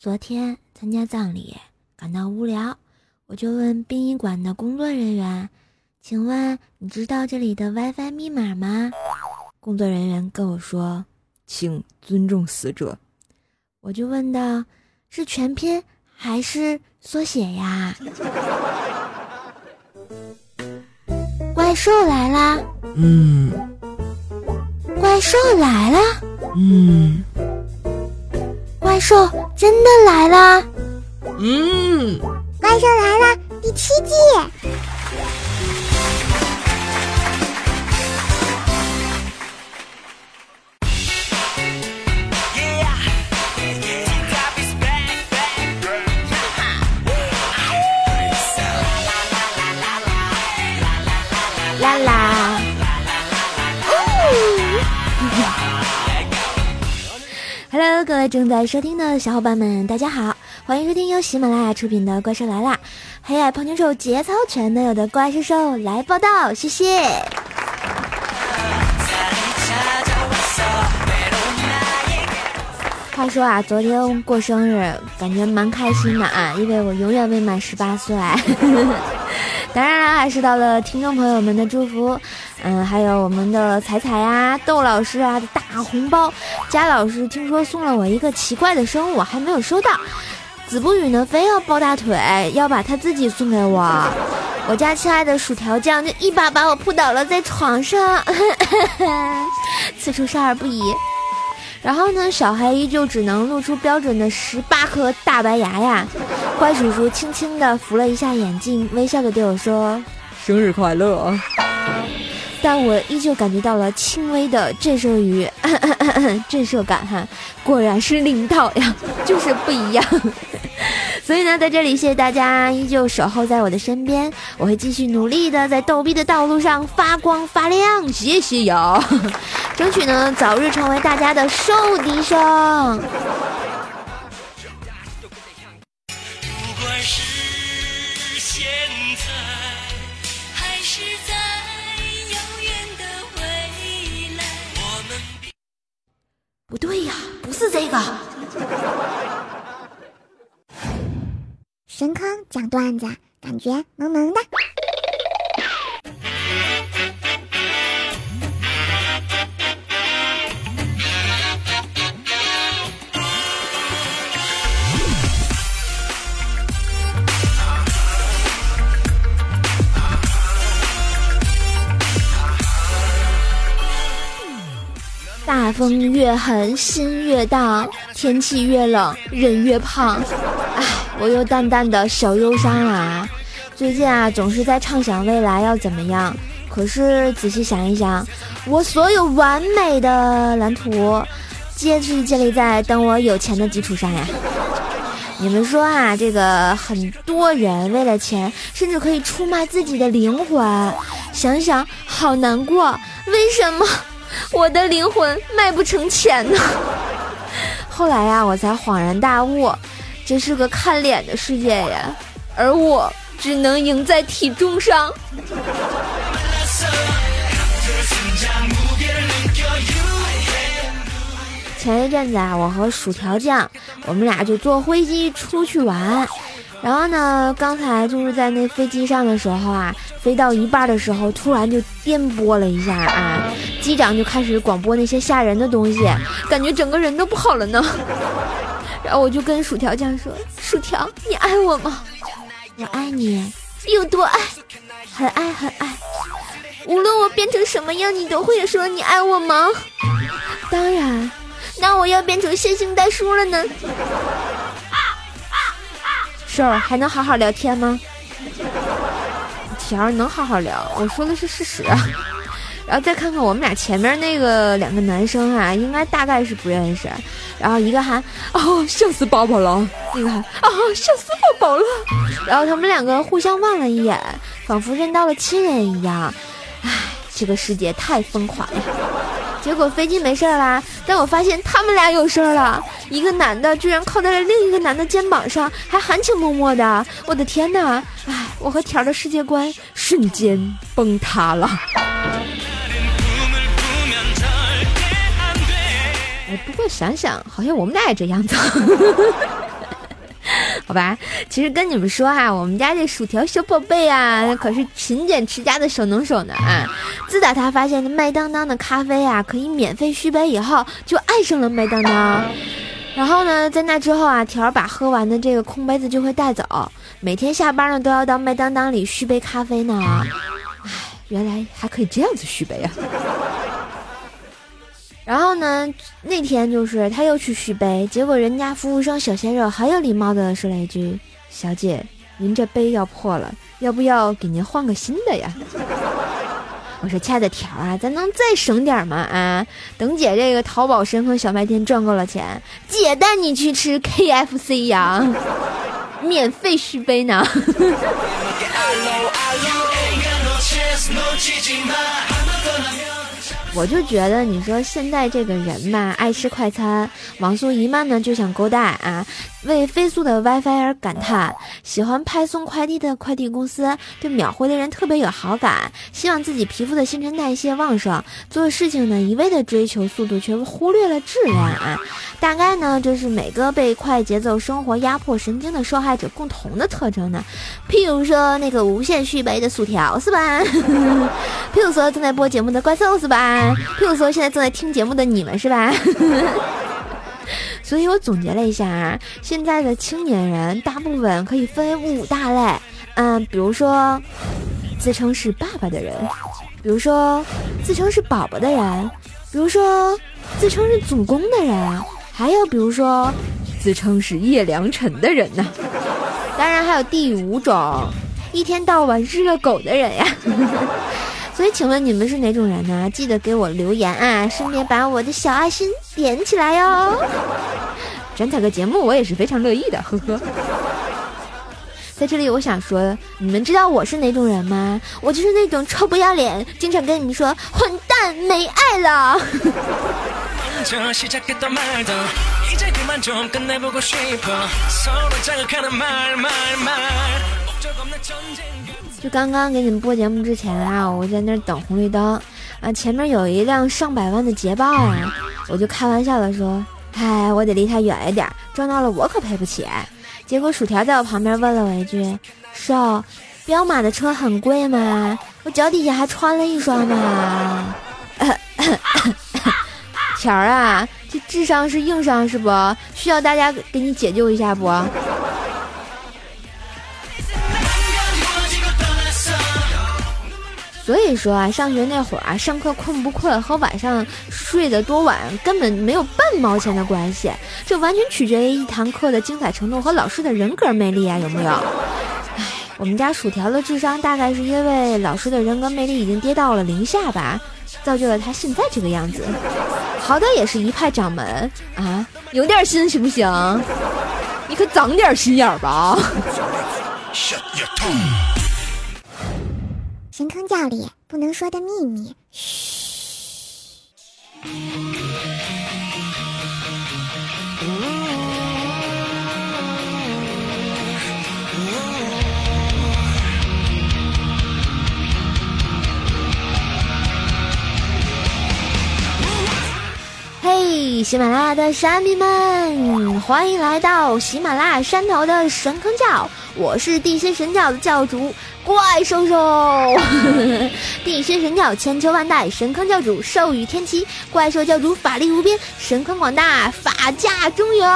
昨天参加葬礼，感到无聊，我就问殡仪馆的工作人员：“请问你知道这里的 WiFi 密码吗？”工作人员跟我说：“请尊重死者。”我就问道：“是全拼还是缩写呀？” 怪兽来啦！嗯。怪兽来了！嗯。怪兽真的来了！嗯，怪兽来了，第七季。各位正在收听的小伙伴们，大家好，欢迎收听由喜马拉雅出品的《怪兽来啦》，黑矮胖妞兽节操全都有的怪兽兽来报道，谢谢。话说啊，昨天过生日，感觉蛮开心的啊，因为我永远未满十八岁。当然了，还是到了听众朋友们的祝福，嗯，还有我们的彩彩呀、豆老师啊的大红包，佳老师听说送了我一个奇怪的生物，还没有收到。子不语呢，非要抱大腿，要把他自己送给我。我家亲爱的薯条酱就一把把我扑倒了在床上，此处少儿不宜。然后呢，小黑依旧只能露出标准的十八颗大白牙呀。怪叔叔轻轻地扶了一下眼镜，微笑着对我说：“生日快乐。”但我依旧感觉到了轻微的震慑于震慑感哈，果然是领导呀，就是不一样。所以呢，在这里谢谢大家依旧守候在我的身边，我会继续努力的在逗逼的道路上发光发亮，谢谢呀，争取呢早日成为大家的受敌生。不对呀，不是这个。神坑讲段子，感觉萌萌的。风越狠，心越荡；天气越冷，人越胖。唉，我又淡淡的小忧伤啊。最近啊，总是在畅想未来要怎么样。可是仔细想一想，我所有完美的蓝图，皆是建立在等我有钱的基础上呀。你们说啊，这个很多人为了钱，甚至可以出卖自己的灵魂。想想好难过，为什么？我的灵魂卖不成钱呢。后来呀，我才恍然大悟，这是个看脸的世界呀，而我只能赢在体重上。前一阵子啊，我和薯条酱，我们俩就坐飞机出去玩。然后呢，刚才就是在那飞机上的时候啊，飞到一半的时候，突然就颠簸了一下啊，机长就开始广播那些吓人的东西，感觉整个人都不好了呢。然后我就跟薯条酱说：“薯条，你爱我吗？我爱你，有多爱？很爱很爱。无论我变成什么样，你都会说你爱我吗？当然。那我要变成线性代数了呢。”是儿还能好好聊天吗？条能好好聊，我说的是事实。然后再看看我们俩前面那个两个男生啊，应该大概是不认识。然后一个喊哦笑死宝宝了，那个喊哦笑死宝宝了。然后他们两个互相望了一眼，仿佛认到了亲人一样。唉，这个世界太疯狂了。结果飞机没事啦，但我发现他们俩有事儿了。一个男的居然靠在了另一个男的肩膀上，还含情脉脉的。我的天哪！唉，我和条的世界观瞬间崩塌了。不过想想，好像我们俩也这样子。好吧，其实跟你们说哈，我们家这薯条小宝贝啊，可是勤俭持家的小能手呢啊！自打他发现麦当当的咖啡啊可以免费续杯以后，就爱上了麦当当。然后呢，在那之后啊，条儿把喝完的这个空杯子就会带走，每天下班呢都要到麦当当里续杯咖啡呢。唉，原来还可以这样子续杯啊！然后呢，那天就是他又去续杯，结果人家服务生小鲜肉很有礼貌的说了一句：“小姐，您这杯要破了，要不要给您换个新的呀？” 我说：“亲爱的条啊，咱能再省点吗？啊，等姐这个淘宝神坑小卖店赚够了钱，姐带你去吃 KFC 呀，免费续杯呢。”我就觉得，你说现在这个人嘛，爱吃快餐，网速一慢呢就想勾搭啊，为飞速的 WiFi 而感叹，喜欢派送快递的快递公司对秒回的人特别有好感，希望自己皮肤的新陈代谢旺盛，做事情呢一味的追求速度，却忽略了质量啊。大概呢，这是每个被快节奏生活压迫神经的受害者共同的特征呢。譬如说那个无限续杯的薯条是吧？譬如说正在播节目的怪兽是吧？譬如说，现在正在听节目的你们是吧？所以我总结了一下啊，现在的青年人大部分可以分为五大类。嗯，比如说自称是爸爸的人，比如说自称是宝宝的人，比如说自称是祖公的人，还有比如说自称是叶良辰的人呢。当然还有第五种，一天到晚热狗的人呀。所以，请问你们是哪种人呢？记得给我留言啊，顺便把我的小爱心点起来哟。转采个节目，我也是非常乐意的，呵呵。在这里，我想说，你们知道我是哪种人吗？我就是那种臭不要脸，经常跟你们说“混蛋，没爱了”。就刚刚给你们播节目之前啊，我在那儿等红绿灯，啊，前面有一辆上百万的捷豹啊，我就开玩笑的说，嗨，我得离它远一点，撞到了我可赔不起。结果薯条在我旁边问了我一句，少，彪马的车很贵吗？我脚底下还穿了一双呢。条儿啊，这智商是硬伤是不？需要大家给你解救一下不？所以说啊，上学那会儿啊，上课困不困和晚上睡得多晚根本没有半毛钱的关系，这完全取决于一堂课的精彩程度和老师的人格魅力啊，有没有？唉，我们家薯条的智商大概是因为老师的人格魅力已经跌到了零下吧，造就了他现在这个样子。好歹也是一派掌门啊，有点心行不行？你可长点心眼吧。深坑教里不能说的秘密，嘘。嘿，喜马拉雅的山民们，欢迎来到喜马拉雅山头的神坑教，我是地心神教的教主。怪兽兽，地心神教千秋万代，神坑教主寿与天齐，怪兽教主法力无边，神坑广大，法驾中原。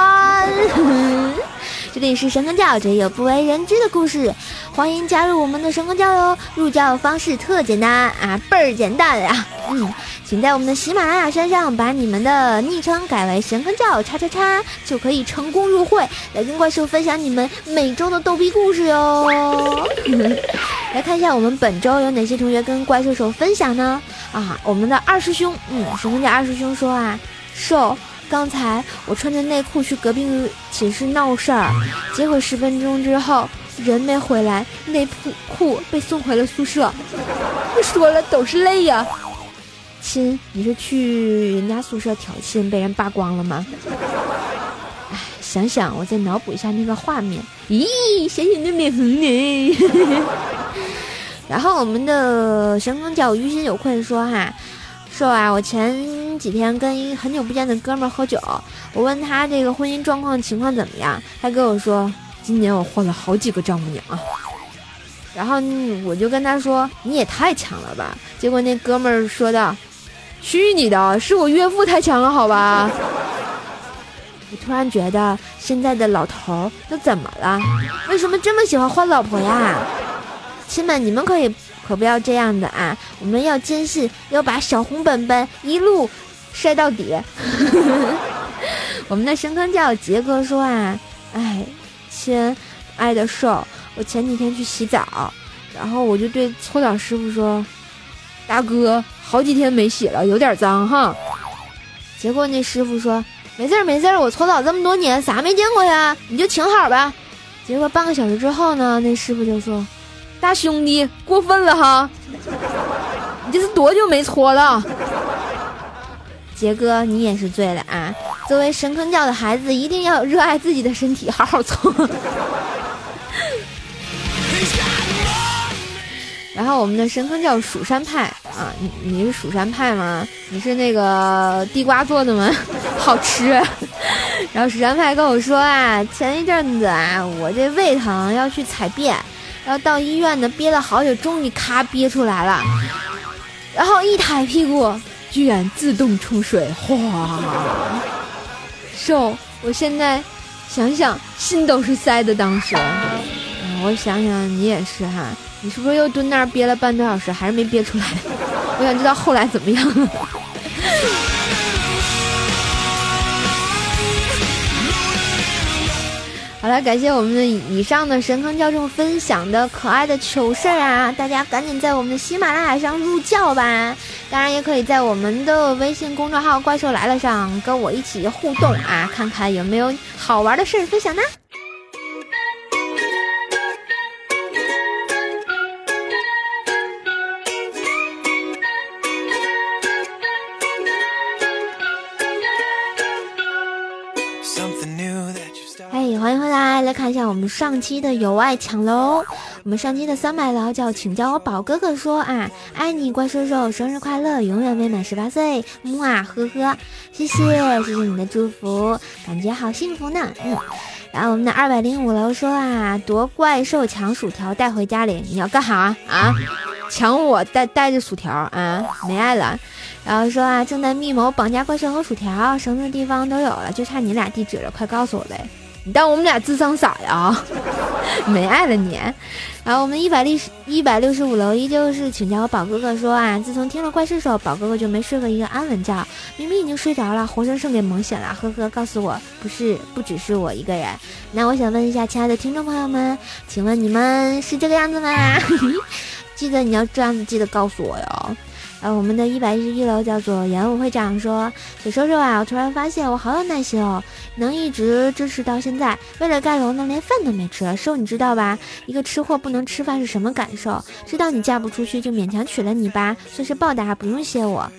这里是神坑教，这里有不为人知的故事，欢迎加入我们的神坑教哟！入教方式特简单啊，倍儿简单呀！嗯，请在我们的喜马拉雅山上把你们的昵称改为神坑教叉叉叉，就可以成功入会，来跟怪兽分享你们每周的逗逼故事哟。来看一下我们本周有哪些同学跟怪兽手分享呢？啊，我们的二师兄，嗯，神坑教二师兄说啊，兽。刚才我穿着内裤去隔壁寝室闹事儿，结果十分钟之后人没回来，内裤裤被送回了宿舍。不说了，都是泪呀。亲，你是去人家宿舍挑衅被人扒光了吗？哎，想想我再脑补一下那个画面，咦，咸咸的脸红呢。然后我们的神坑教于心有愧说哈。说啊，我前几天跟一很久不见的哥们儿喝酒，我问他这个婚姻状况情况怎么样，他跟我说，今年我换了好几个丈母娘啊。然后我就跟他说：“你也太强了吧！”结果那哥们儿说道：“去你的，是我岳父太强了，好吧？” 我突然觉得现在的老头儿都怎么了？为什么这么喜欢换老婆呀？亲们，你们可以可不要这样的啊！我们要坚信，要把小红本本一路晒到底。我们的神坑教杰哥说啊，哎，亲爱的瘦。我前几天去洗澡，然后我就对搓澡师傅说：“大哥，好几天没洗了，有点脏哈。”结果那师傅说：“没事儿没事儿，我搓澡这么多年，啥没见过呀？你就请好吧。”结果半个小时之后呢，那师傅就说：“大兄弟，过分了哈，你这是多久没搓了？”杰哥，你也是醉了啊！作为神坑教的孩子，一定要热爱自己的身体，好好做。然后我们的神坑叫蜀山派啊，你你是蜀山派吗？你是那个地瓜做的吗？好吃。然后蜀山派跟我说啊，前一阵子啊，我这胃疼要去采便，然后到医院呢憋了好久，终于咔憋出来了，然后一抬屁股，居然自动冲水，哗！瘦，我现在想想心都是塞的，当时。我想想，你也是哈，你是不是又蹲那儿憋了半多小时，还是没憋出来？我想知道后来怎么样了。好了，感谢我们的以上的神坑教众分享的可爱的糗事儿啊！大家赶紧在我们的喜马拉雅上入教吧！当然，也可以在我们的微信公众号“怪兽来了”上跟我一起互动啊，看看有没有好玩的事儿分享呢？看一下我们上期的有爱抢楼，我们上期的三百楼叫请叫我宝哥哥说啊，爱你怪兽兽，生日快乐，永远未满十八岁，木啊呵呵，谢谢谢谢你的祝福，感觉好幸福呢，嗯。然后我们的二百零五楼说啊，夺怪兽抢薯条带回家里，你要干哈啊？抢我带带着薯条啊？没爱了。然后说啊，正在密谋绑架怪兽和薯条，绳子地方都有了，就差你俩地址了，快告诉我呗。你当我们俩智商傻呀？没爱了你。然后我们一百六十一百六十五楼依旧是请教我宝哥哥说啊，自从听了怪兽手，宝哥哥就没睡过一个安稳觉，明明已经睡着了，活生生给猛醒了。呵呵，告诉我不是不只是我一个人。那我想问一下，亲爱的听众朋友们，请问你们是这个样子吗？记得你要这样子，记得告诉我哟。呃，我们的一百一十一楼叫做演武会长说：“小叔叔啊，我突然发现我好有耐心哦，能一直支持到现在。为了盖楼呢，连饭都没吃。叔，你知道吧？一个吃货不能吃饭是什么感受？知道你嫁不出去，就勉强娶了你吧，算是报答，不用谢我。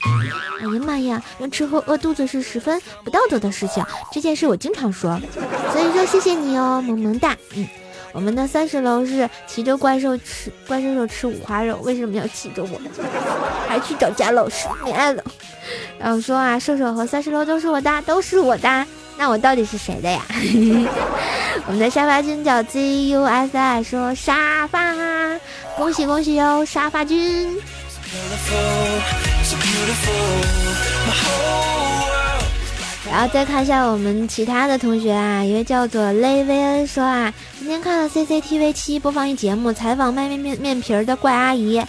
哎呀妈呀，让吃货饿肚子是十分不道德的事情，这件事我经常说，所以说谢谢你哦，萌萌哒，嗯。”我们的三十楼是骑着怪兽吃怪兽兽吃五花肉，为什么要骑着我？还去找贾老师，没爱了。然后说啊，兽兽和三十楼都是我的，都是我的，那我到底是谁的呀？我们的沙发君叫 Z U S I，说沙发，恭喜恭喜哟，沙发君。然后再看一下我们其他的同学啊，一位叫做雷薇恩说啊，今天看了 CCTV 七播放一节目，采访卖面面面皮儿的怪阿姨。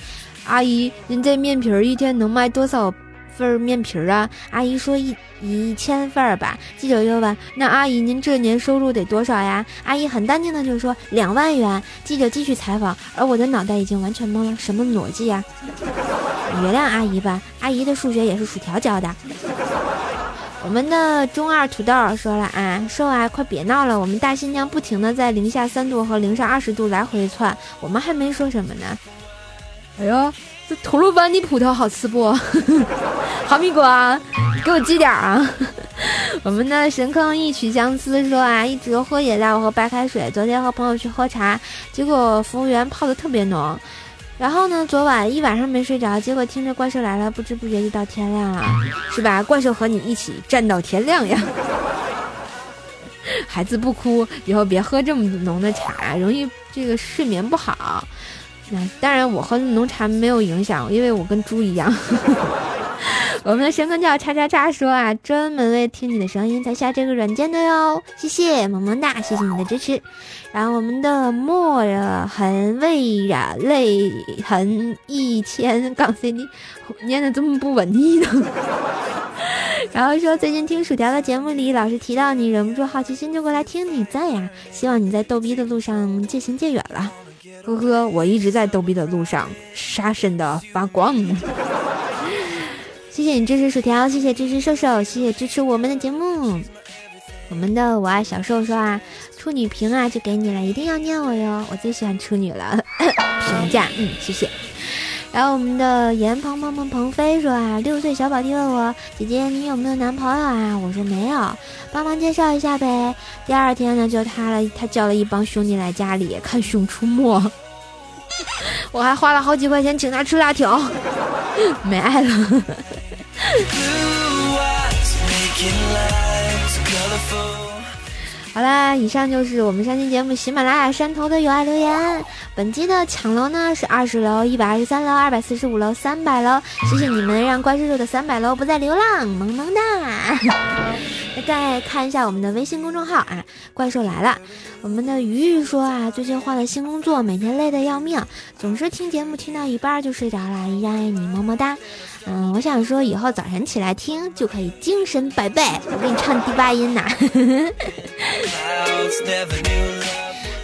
阿姨，您这面皮儿一天能卖多少份面皮儿啊？阿姨说一一千份儿吧。记者又问，那阿姨您这年收入得多少呀？阿姨很淡定的就说两万元。记者继续采访，而我的脑袋已经完全懵了，什么逻辑呀？原谅阿姨吧，阿姨的数学也是薯条教的。我们的中二土豆说了啊，瘦啊，快别闹了！我们大新疆不停的在零下三度和零上二十度来回窜，我们还没说什么呢。哎呦，这吐鲁番的葡萄好吃不？哈密瓜，给我寄点啊！我们的神坑一曲相思说啊，一直喝饮料和白开水。昨天和朋友去喝茶，结果服务员泡的特别浓。然后呢？昨晚一晚上没睡着，结果听着怪兽来了，不知不觉就到天亮了，是吧？怪兽和你一起站到天亮呀！孩子不哭，以后别喝这么浓的茶，容易这个睡眠不好。那当然，我喝浓茶没有影响，因为我跟猪一样。我们的神坑叫叉叉叉说啊，专门为听你的声音才下这个软件的哟，谢谢萌萌哒，谢谢你的支持。然后我们的墨痕未染泪痕一千杠 CD 念的这么不文艺呢？然后说最近听薯条的节目里老是提到你，忍不住好奇心就过来听你在呀，希望你在逗逼的路上渐行渐远了。呵呵，我一直在逗逼的路上，杀神的发光。谢谢你支持薯条，谢谢支持瘦瘦，谢谢支持我们的节目。我们的我爱小瘦说啊，处女屏啊就给你了，一定要念我哟，我最喜欢处女了。评价，嗯，谢谢。然后我们的严鹏鹏鹏鹏飞说啊，六岁小宝弟问我姐姐你有没有男朋友啊？我说没有，帮忙介绍一下呗。第二天呢就他了，他叫了一帮兄弟来家里看《熊出没》，我还花了好几块钱请他吃辣条，没爱了。好啦，以上就是我们上期节目喜马拉雅山头的有爱留言。本期的抢楼呢是二十楼、一百二十三楼、二百四十五楼、三百楼。谢谢你们让怪兽兽的三百楼不再流浪，萌萌哒！再看一下我们的微信公众号啊，怪兽来了。我们的鱼鱼说啊，最近换了新工作，每天累得要命，总是听节目听到一半就睡着了。依然爱你，么么哒。嗯，我想说以后早晨起来听就可以精神百倍。我给你唱第八音呐。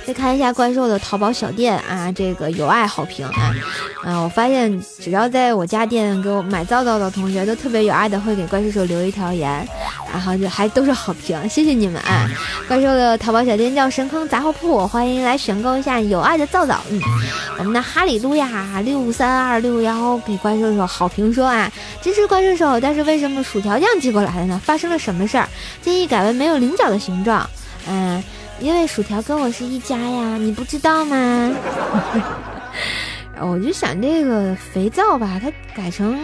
再看一下怪兽的淘宝小店啊，这个有爱好评啊，啊，我发现只要在我家店给我买皂皂的同学都特别有爱的会给怪兽兽留一条言，然后就还都是好评，谢谢你们啊！怪兽的淘宝小店叫神坑杂货铺，欢迎来选购一下有爱的皂皂。嗯，我们的哈利路亚六三二六幺给怪兽兽好评说啊，支持怪兽兽，但是为什么薯条酱寄过来的呢？发生了什么事儿？建议改为没有菱角的形状。嗯。因为薯条跟我是一家呀，你不知道吗？我就想这个肥皂吧，它改成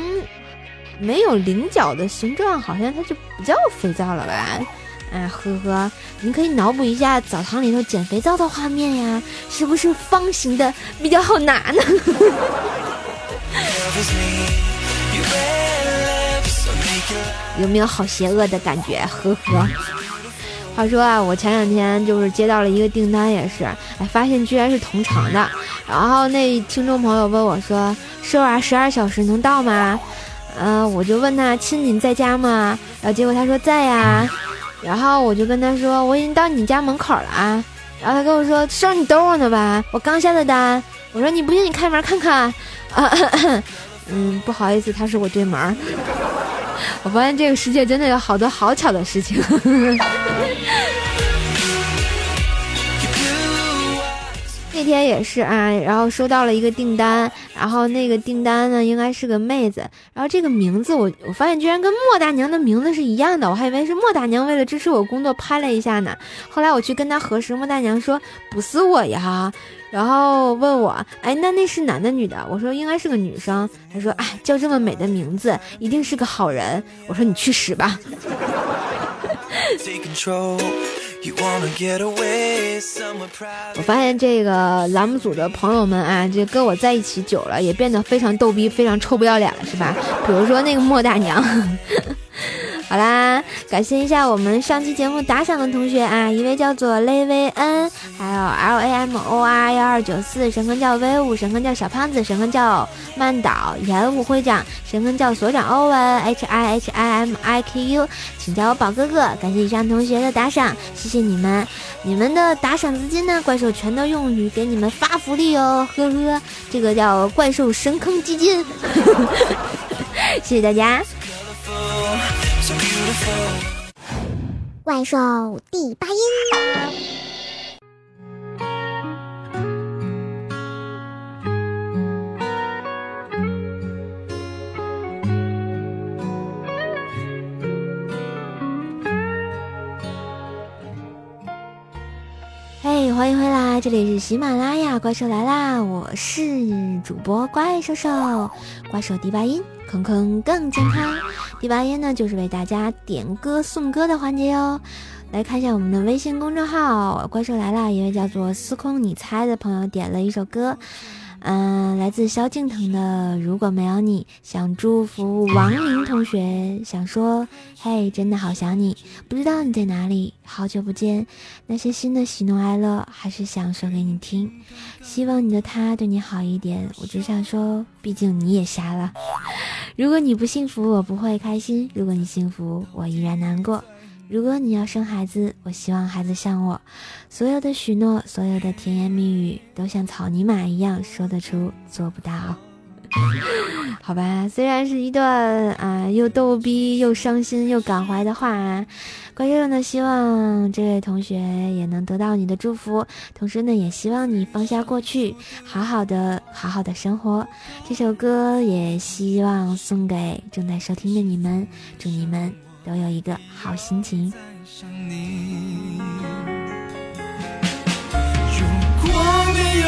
没有菱角的形状，好像它就不叫肥皂了吧？哎，呵呵，你可以脑补一下澡堂里头捡肥皂的画面呀，是不是方形的比较好拿呢？有没有好邪恶的感觉？呵呵。话说啊，我前两天就是接到了一个订单，也是，哎，发现居然是同城的。然后那听众朋友问我说：“瘦啊，十二小时能到吗？”嗯，我就问他：“亲，你在家吗？”然后结果他说在呀。然后我就跟他说：“我已经到你家门口了啊。”然后他跟我说：“瘦，你等我呢吧，我刚下的单。”我说：“你不信，你开门看看。”，嗯，不好意思，他是我对门。我发现这个世界真的有好多好巧的事情。那天也是啊，然后收到了一个订单，然后那个订单呢应该是个妹子，然后这个名字我我发现居然跟莫大娘的名字是一样的，我还以为是莫大娘为了支持我工作拍了一下呢。后来我去跟她核实，莫大娘说不是我呀，然后问我，哎，那那是男的女的？我说应该是个女生。她说，哎，叫这么美的名字，一定是个好人。我说你去死吧。我发现这个栏目组的朋友们啊，这跟我在一起久了，也变得非常逗逼，非常臭不要脸了，是吧？比如说那个莫大娘。好啦，感谢一下我们上期节目打赏的同学啊，一位叫做雷维恩，还有 L A M O R 幺二九四，神坑叫威武，神坑叫小胖子，神坑叫曼岛，演武会长，神坑叫所长欧文，H I H I M I K U，请叫我宝哥哥。感谢以上同学的打赏，谢谢你们，你们的打赏资金呢，怪兽全都用于给你们发福利哦，呵呵，这个叫怪兽神坑基金，谢谢大家。怪兽第八音。嘿，欢迎回来，这里是喜马拉雅，怪兽来啦！我是主播怪兽兽，怪兽第八音。坑坑更健康，第八页呢就是为大家点歌送歌的环节哟。来看一下我们的微信公众号“怪兽来了”，一位叫做“司空你猜”的朋友点了一首歌。嗯，来自萧敬腾的《如果没有你》，想祝福王林同学，想说，嘿，真的好想你，不知道你在哪里，好久不见，那些新的喜怒哀乐，还是想说给你听，希望你的他对你好一点，我只想说，毕竟你也瞎了，如果你不幸福，我不会开心；如果你幸福，我依然难过。如果你要生孩子，我希望孩子像我，所有的许诺，所有的甜言蜜语，都像草泥马一样说得出，做不到。好吧，虽然是一段啊又逗逼又伤心又感怀的话，怪兽呢希望这位同学也能得到你的祝福，同时呢也希望你放下过去，好好的好好的生活。这首歌也希望送给正在收听的你们，祝你们。都有一个好心情。如果没有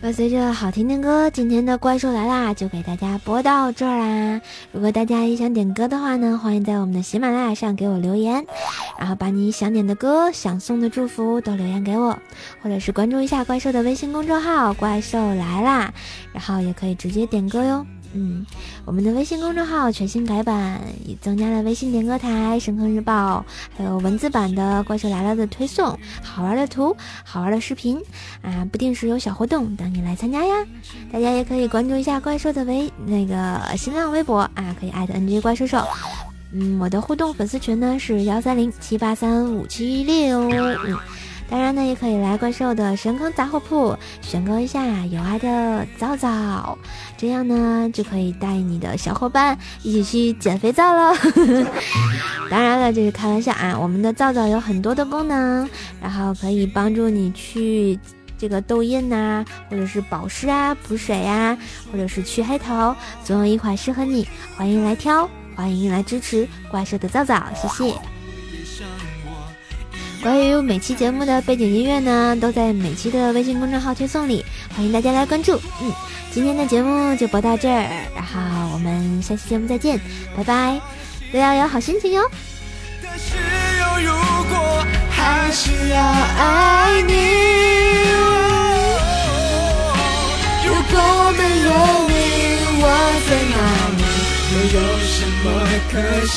伴随着好听的歌，今天的怪兽来啦，就给大家播到这儿啦。如果大家也想点歌的话呢，欢迎在我们的喜马拉雅上给我留言。然后把你想点的歌、想送的祝福都留言给我，或者是关注一下怪兽的微信公众号“怪兽来啦”，然后也可以直接点歌哟。嗯，我们的微信公众号全新改版，也增加了微信点歌台、深坑日报，还有文字版的怪兽来了的推送，好玩的图、好玩的视频啊，不定时有小活动等你来参加呀。大家也可以关注一下怪兽的微那个新浪微博啊，可以艾特 NG 怪兽兽。嗯，我的互动粉丝群呢是幺三零七八三五七六。嗯，当然呢，也可以来怪兽的神坑杂货铺选购一下有爱的皂皂，这样呢就可以带你的小伙伴一起去减肥皂了。当然了，这是开玩笑啊。我们的皂皂有很多的功能，然后可以帮助你去这个痘印呐，或者是保湿啊、补水呀，或者是去黑头，总有一款适合你。欢迎来挑。欢迎来支持怪兽的皂皂，谢谢。关于每期节目的背景音乐呢，都在每期的微信公众号推送里，欢迎大家来关注。嗯，今天的节目就播到这儿，然后我们下期节目再见，拜拜，都要有好心情哟。如果没有你，我在哪里？又有什么可惜？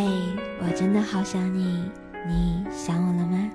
嘿，我真的好想你，你想我了吗？